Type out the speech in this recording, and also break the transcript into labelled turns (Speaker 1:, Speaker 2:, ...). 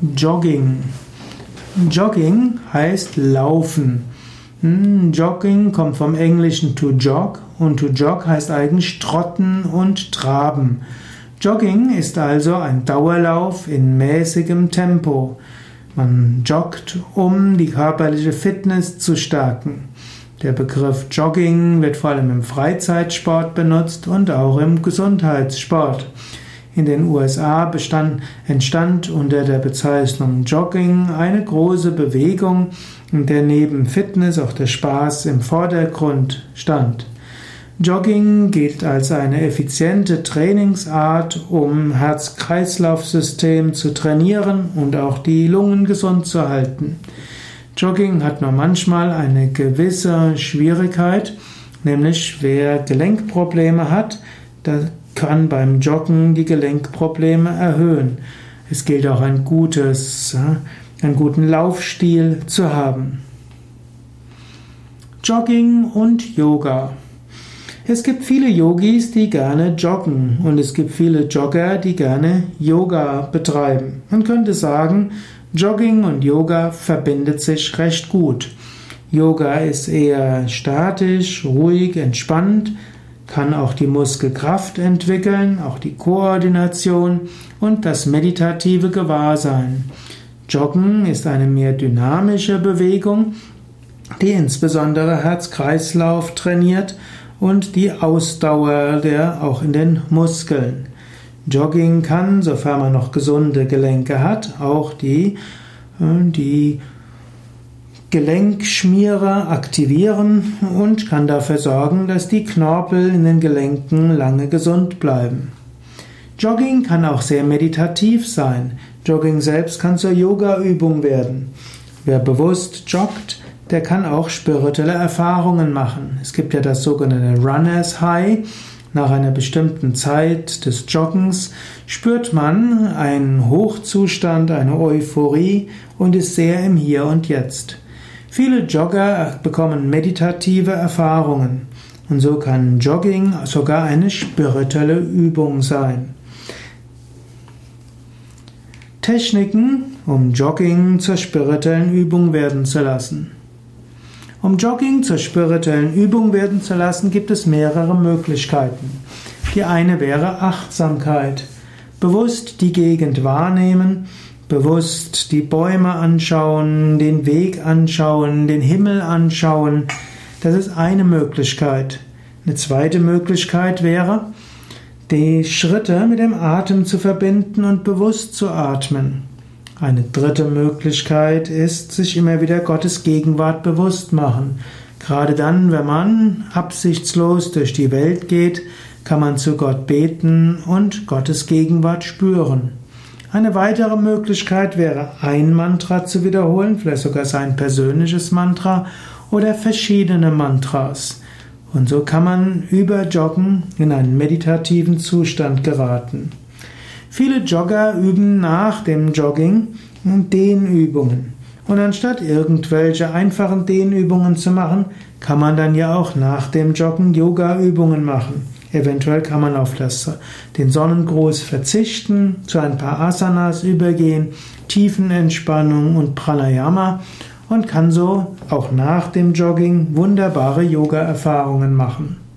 Speaker 1: Jogging. Jogging heißt Laufen. Hm, Jogging kommt vom Englischen to jog und to jog heißt eigentlich trotten und traben. Jogging ist also ein Dauerlauf in mäßigem Tempo. Man joggt, um die körperliche Fitness zu stärken. Der Begriff Jogging wird vor allem im Freizeitsport benutzt und auch im Gesundheitssport. In den USA bestand, entstand unter der Bezeichnung Jogging eine große Bewegung, in der neben Fitness auch der Spaß im Vordergrund stand. Jogging gilt als eine effiziente Trainingsart, um Herz-Kreislauf-System zu trainieren und auch die Lungen gesund zu halten. Jogging hat nur manchmal eine gewisse Schwierigkeit, nämlich wer Gelenkprobleme hat, kann beim Joggen die Gelenkprobleme erhöhen. Es gilt auch ein gutes, einen guten Laufstil zu haben. Jogging und Yoga. Es gibt viele Yogis, die gerne joggen und es gibt viele Jogger, die gerne Yoga betreiben. Man könnte sagen, Jogging und Yoga verbindet sich recht gut. Yoga ist eher statisch, ruhig, entspannt, kann auch die Muskelkraft entwickeln, auch die Koordination und das meditative Gewahrsein. Joggen ist eine mehr dynamische Bewegung, die insbesondere Herz-Kreislauf trainiert und die Ausdauer der auch in den Muskeln. Jogging kann, sofern man noch gesunde Gelenke hat, auch die, äh, die Gelenkschmierer aktivieren und kann dafür sorgen, dass die Knorpel in den Gelenken lange gesund bleiben. Jogging kann auch sehr meditativ sein. Jogging selbst kann zur Yoga-Übung werden. Wer bewusst joggt, der kann auch spirituelle Erfahrungen machen. Es gibt ja das sogenannte Runners High. Nach einer bestimmten Zeit des Joggens spürt man einen Hochzustand, eine Euphorie und ist sehr im Hier und Jetzt. Viele Jogger bekommen meditative Erfahrungen und so kann Jogging sogar eine spirituelle Übung sein. Techniken, um Jogging zur spirituellen Übung werden zu lassen. Um Jogging zur spirituellen Übung werden zu lassen, gibt es mehrere Möglichkeiten. Die eine wäre Achtsamkeit. Bewusst die Gegend wahrnehmen, bewusst die Bäume anschauen, den Weg anschauen, den Himmel anschauen. Das ist eine Möglichkeit. Eine zweite Möglichkeit wäre, die Schritte mit dem Atem zu verbinden und bewusst zu atmen. Eine dritte Möglichkeit ist, sich immer wieder Gottes Gegenwart bewusst machen. Gerade dann, wenn man absichtslos durch die Welt geht, kann man zu Gott beten und Gottes Gegenwart spüren. Eine weitere Möglichkeit wäre, ein Mantra zu wiederholen, vielleicht sogar sein persönliches Mantra oder verschiedene Mantras. Und so kann man über Joggen in einen meditativen Zustand geraten. Viele Jogger üben nach dem Jogging Dehnübungen. Und anstatt irgendwelche einfachen Dehnübungen zu machen, kann man dann ja auch nach dem Joggen Yoga-Übungen machen. Eventuell kann man auf das, den Sonnengruß verzichten, zu ein paar Asanas übergehen, Tiefenentspannung und Pranayama und kann so auch nach dem Jogging wunderbare Yoga-Erfahrungen machen.